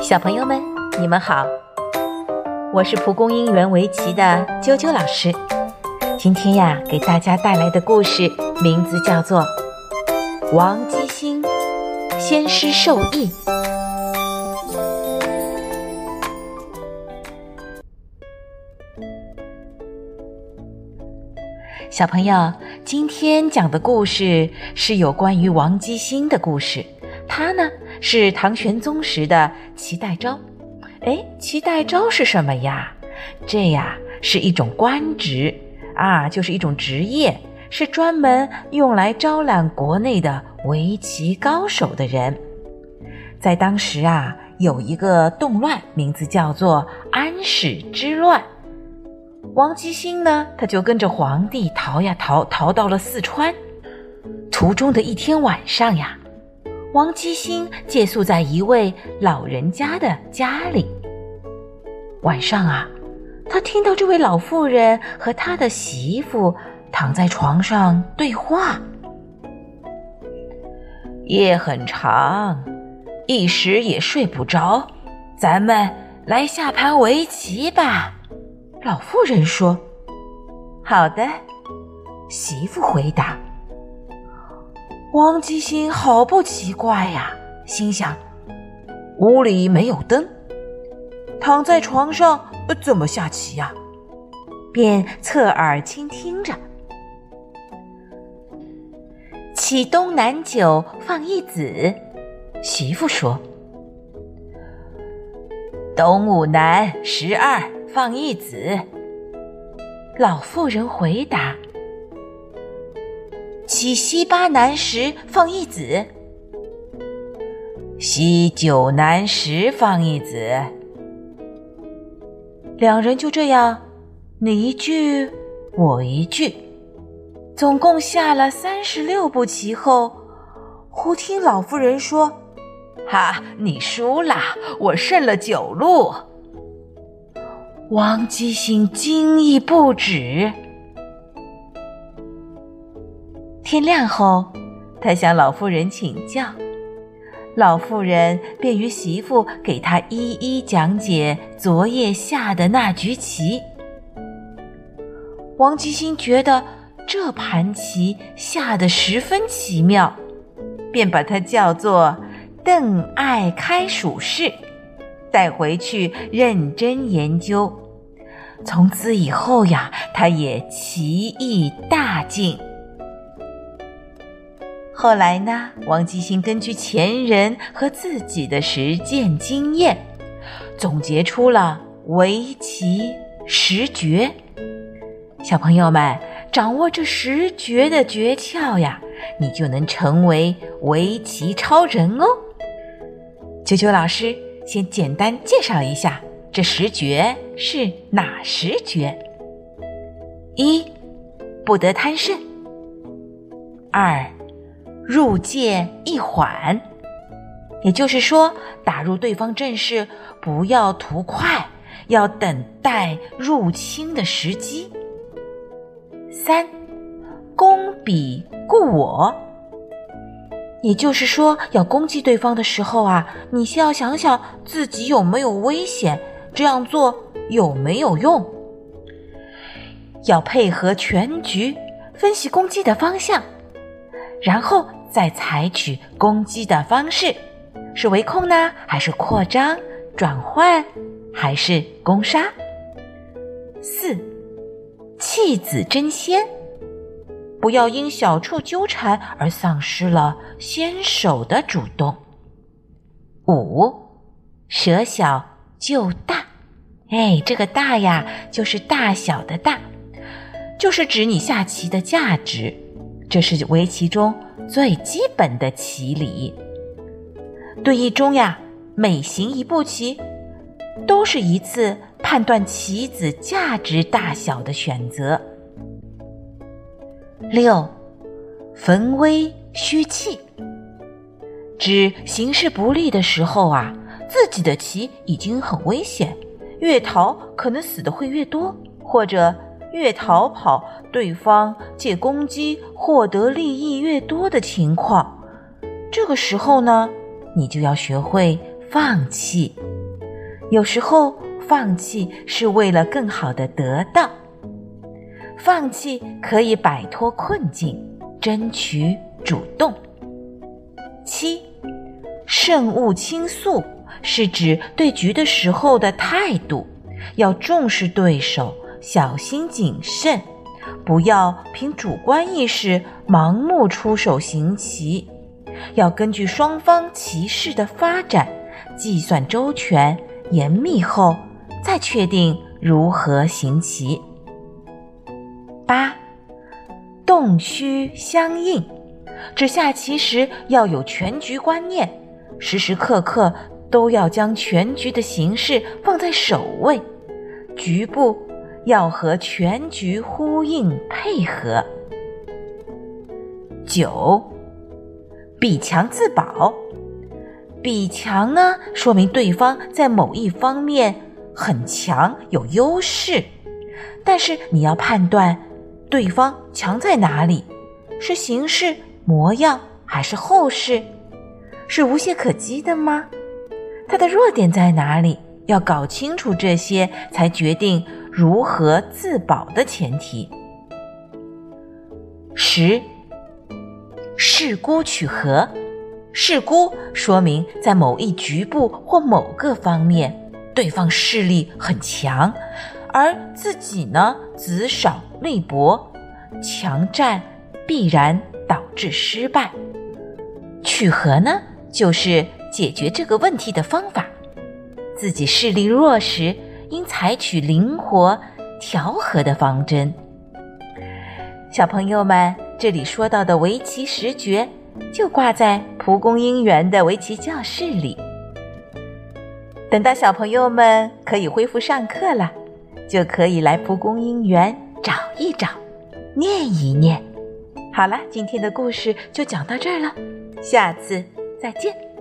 小朋友们，你们好，我是蒲公英园围棋的啾啾老师。今天呀，给大家带来的故事名字叫做《王姬兴先师授意》。小朋友，今天讲的故事是有关于王姬兴的故事。他呢是唐玄宗时的齐代昭。哎，齐代昭是什么呀？这呀是一种官职啊，就是一种职业，是专门用来招揽国内的围棋高手的人。在当时啊，有一个动乱，名字叫做安史之乱。王姬兴呢，他就跟着皇帝逃呀逃，逃到了四川。途中的一天晚上呀，王姬兴借宿在一位老人家的家里。晚上啊，他听到这位老妇人和他的媳妇躺在床上对话。夜很长，一时也睡不着，咱们来下盘围棋吧。老妇人说：“好的。”媳妇回答。王姬兴好不奇怪呀，心想：屋里没有灯，躺在床上怎么下棋呀？便侧耳倾听着。起东南九，放一子。媳妇说：“东五南十二。”放一子，老妇人回答：“起西八南十，放一子；西九南十，放一子。”两人就这样，你一句我一句，总共下了三十六步棋后，忽听老妇人说：“哈，你输了，我胜了九路。”王姬兴惊异不止。天亮后，他向老妇人请教，老妇人便与媳妇给他一一讲解昨夜下的那局棋。王姬兴觉得这盘棋下的十分奇妙，便把它叫做“邓艾开蜀式”，带回去认真研究。从此以后呀，他也棋艺大进。后来呢，王姬兴根据前人和自己的实践经验，总结出了围棋十诀。小朋友们，掌握这十诀的诀窍呀，你就能成为围棋超人哦。九九老师先简单介绍一下。这十诀是哪十诀？一，不得贪胜；二，入界一缓，也就是说，打入对方阵势不要图快，要等待入侵的时机。三，攻彼固我，也就是说，要攻击对方的时候啊，你先要想想自己有没有危险。这样做有没有用？要配合全局分析攻击的方向，然后再采取攻击的方式，是围控呢，还是扩张、转换，还是攻杀？四，弃子争先，不要因小处纠缠而丧失了先手的主动。五，舍小。就大，哎，这个大呀，就是大小的大，就是指你下棋的价值。这是围棋中最基本的棋理。对弈中呀，每行一步棋，都是一次判断棋子价值大小的选择。六，逢危虚弃，指形势不利的时候啊。自己的棋已经很危险，越逃可能死的会越多，或者越逃跑，对方借攻击获得利益越多的情况。这个时候呢，你就要学会放弃。有时候，放弃是为了更好的得到。放弃可以摆脱困境，争取主动。七，慎勿倾诉，是指对局的时候的态度，要重视对手，小心谨慎，不要凭主观意识盲目出手行棋，要根据双方棋势的发展，计算周全、严密后，再确定如何行棋。八，动虚相应，指下棋时要有全局观念，时时刻刻都要将全局的形势放在首位，局部要和全局呼应配合。九，比强自保，比强呢，说明对方在某一方面很强，有优势，但是你要判断。对方强在哪里？是形式、模样，还是后势？是无懈可击的吗？他的弱点在哪里？要搞清楚这些，才决定如何自保的前提。十，势孤取和，势孤说明在某一局部或某个方面，对方势力很强。而自己呢，子少力薄，强战必然导致失败。取和呢，就是解决这个问题的方法。自己势力弱时，应采取灵活调和的方针。小朋友们，这里说到的围棋十诀，就挂在蒲公英园的围棋教室里。等到小朋友们可以恢复上课了。就可以来蒲公英园找一找，念一念。好了，今天的故事就讲到这儿了，下次再见。